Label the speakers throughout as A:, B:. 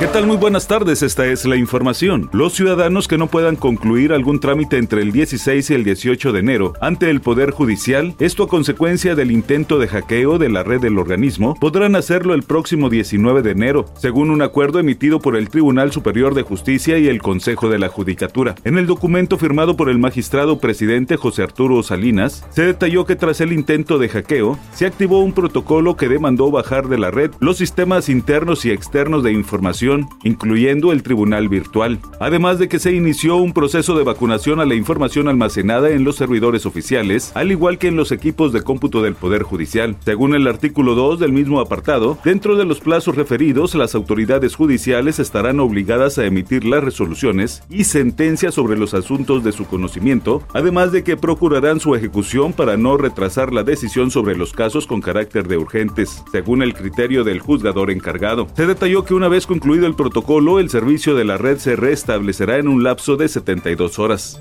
A: ¿Qué tal? Muy buenas tardes, esta es la información. Los ciudadanos que no puedan concluir algún trámite entre el 16 y el 18 de enero ante el Poder Judicial, esto a consecuencia del intento de hackeo de la red del organismo, podrán hacerlo el próximo 19 de enero, según un acuerdo emitido por el Tribunal Superior de Justicia y el Consejo de la Judicatura. En el documento firmado por el magistrado presidente José Arturo Salinas, se detalló que tras el intento de hackeo, se activó un protocolo que demandó bajar de la red los sistemas internos y externos de información incluyendo el tribunal virtual, además de que se inició un proceso de vacunación a la información almacenada en los servidores oficiales, al igual que en los equipos de cómputo del Poder Judicial. Según el artículo 2 del mismo apartado, dentro de los plazos referidos, las autoridades judiciales estarán obligadas a emitir las resoluciones y sentencias sobre los asuntos de su conocimiento, además de que procurarán su ejecución para no retrasar la decisión sobre los casos con carácter de urgentes, según el criterio del juzgador encargado. Se detalló que una vez concluido el protocolo, el servicio de la red se restablecerá en un lapso de 72 horas.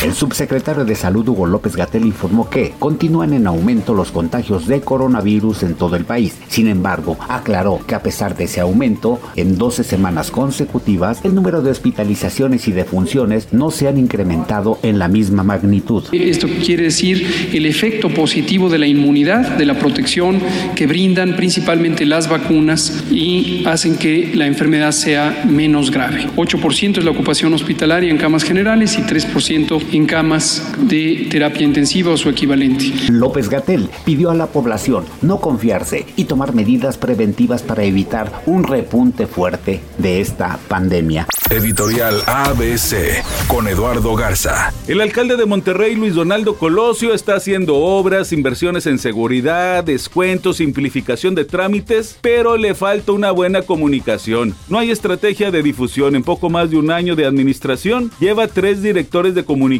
B: El subsecretario de Salud Hugo López Gatel informó que continúan en aumento los contagios de coronavirus en todo el país. Sin embargo, aclaró que a pesar de ese aumento, en 12 semanas consecutivas, el número de hospitalizaciones y defunciones no se han incrementado en la misma magnitud.
C: Esto quiere decir el efecto positivo de la inmunidad, de la protección que brindan principalmente las vacunas y hacen que la enfermedad sea menos grave. 8% es la ocupación hospitalaria en camas generales y 3% en camas de terapia intensiva o su equivalente.
B: López Gatel pidió a la población no confiarse y tomar medidas preventivas para evitar un repunte fuerte de esta pandemia.
D: Editorial ABC con Eduardo Garza.
A: El alcalde de Monterrey, Luis Donaldo Colosio, está haciendo obras, inversiones en seguridad, descuentos, simplificación de trámites, pero le falta una buena comunicación. No hay estrategia de difusión. En poco más de un año de administración, lleva tres directores de comunicación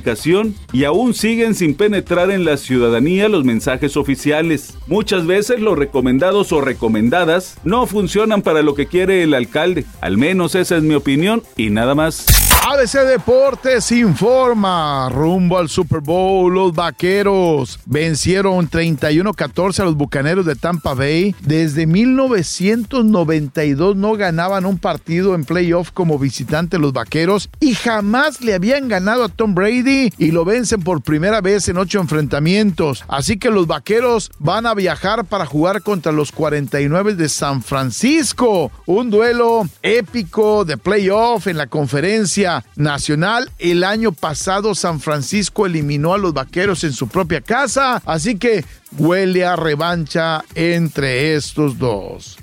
A: y aún siguen sin penetrar en la ciudadanía los mensajes oficiales. Muchas veces los recomendados o recomendadas no funcionan para lo que quiere el alcalde. Al menos esa es mi opinión y nada más.
E: ABC Deportes informa, rumbo al Super Bowl, los Vaqueros vencieron 31-14 a los Bucaneros de Tampa Bay. Desde 1992 no ganaban un partido en playoff como visitante los Vaqueros y jamás le habían ganado a Tom Brady y lo vencen por primera vez en ocho enfrentamientos. Así que los Vaqueros van a viajar para jugar contra los 49 de San Francisco. Un duelo épico de playoff en la conferencia nacional. El año pasado San Francisco eliminó a los Vaqueros en su propia casa, así que huele a revancha entre estos dos.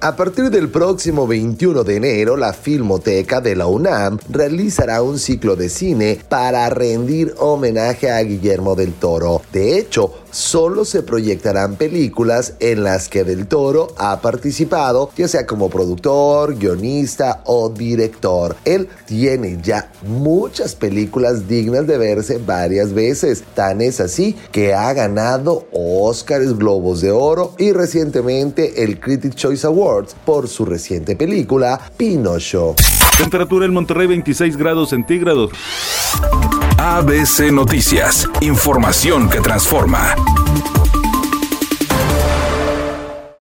F: A partir del próximo 21 de enero, la Filmoteca de la UNAM realizará un ciclo de cine para rendir homenaje a Guillermo del Toro. De hecho, solo se proyectarán películas en las que Del Toro ha participado, ya sea como productor, guionista o director. Él tiene ya muchas películas dignas de verse varias veces. Tan es así que ha ganado Oscars, Globos de Oro y recientemente el Critics Choice Awards por su reciente película Pinocho.
A: Temperatura en Monterrey 26 grados centígrados.
D: ABC Noticias, información que transforma.